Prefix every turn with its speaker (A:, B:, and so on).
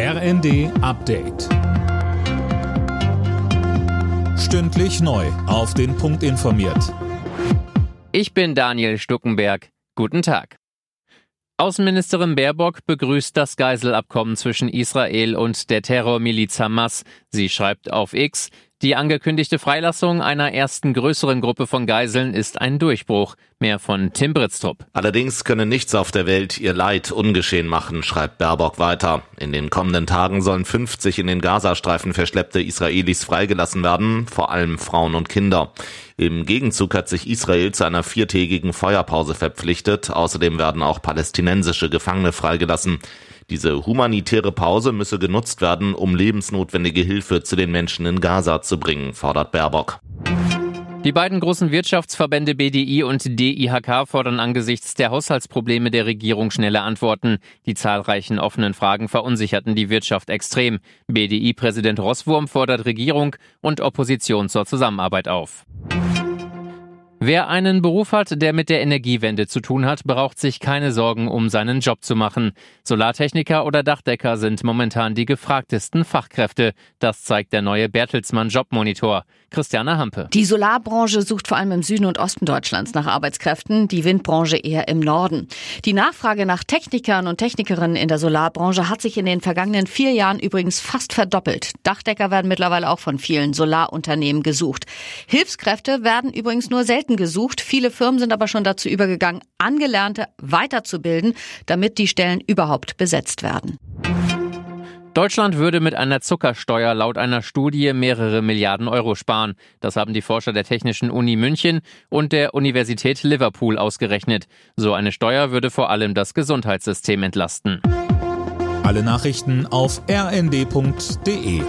A: RND Update. Stündlich neu. Auf den Punkt informiert.
B: Ich bin Daniel Stuckenberg. Guten Tag. Außenministerin Baerbock begrüßt das Geiselabkommen zwischen Israel und der Terrormiliz Hamas. Sie schreibt auf X, die angekündigte Freilassung einer ersten größeren Gruppe von Geiseln ist ein Durchbruch. Mehr von Tim Britztrup.
C: Allerdings könne nichts auf der Welt ihr Leid ungeschehen machen, schreibt Baerbock weiter. In den kommenden Tagen sollen 50 in den Gazastreifen verschleppte Israelis freigelassen werden, vor allem Frauen und Kinder. Im Gegenzug hat sich Israel zu einer viertägigen Feuerpause verpflichtet. Außerdem werden auch palästinensische Gefangene freigelassen. Diese humanitäre Pause müsse genutzt werden, um lebensnotwendige Hilfe zu den Menschen in Gaza zu bringen, fordert Baerbock.
B: Die beiden großen Wirtschaftsverbände BDI und DIHK fordern angesichts der Haushaltsprobleme der Regierung schnelle Antworten. Die zahlreichen offenen Fragen verunsicherten die Wirtschaft extrem. BDI-Präsident Rosswurm fordert Regierung und Opposition zur Zusammenarbeit auf. Wer einen Beruf hat, der mit der Energiewende zu tun hat, braucht sich keine Sorgen um seinen Job zu machen. Solartechniker oder Dachdecker sind momentan die gefragtesten Fachkräfte. Das zeigt der neue Bertelsmann Jobmonitor. Christiane Hampe.
D: Die Solarbranche sucht vor allem im Süden und Osten Deutschlands nach Arbeitskräften, die Windbranche eher im Norden. Die Nachfrage nach Technikern und Technikerinnen in der Solarbranche hat sich in den vergangenen vier Jahren übrigens fast verdoppelt. Dachdecker werden mittlerweile auch von vielen Solarunternehmen gesucht. Hilfskräfte werden übrigens nur selten gesucht. Viele Firmen sind aber schon dazu übergegangen, Angelernte weiterzubilden, damit die Stellen überhaupt besetzt werden.
B: Deutschland würde mit einer Zuckersteuer laut einer Studie mehrere Milliarden Euro sparen. Das haben die Forscher der Technischen Uni München und der Universität Liverpool ausgerechnet. So eine Steuer würde vor allem das Gesundheitssystem entlasten.
A: Alle Nachrichten auf rnd.de